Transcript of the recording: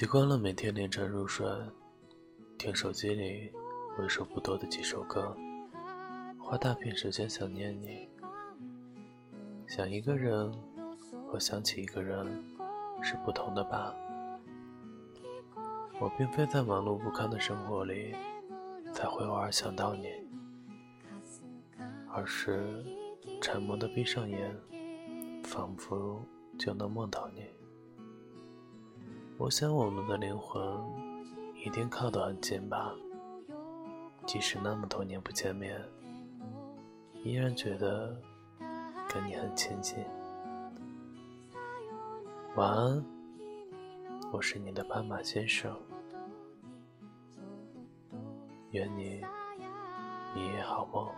习惯了每天凌晨入睡，听手机里为数不多的几首歌，花大片时间想念你。想一个人和想起一个人是不同的吧？我并非在忙碌不堪的生活里才会偶尔想到你，而是沉默的闭上眼，仿佛就能梦到你。我想我们的灵魂一定靠得很近吧，即使那么多年不见面，依然觉得跟你很亲近。晚安，我是你的斑马先生，愿你一夜好梦。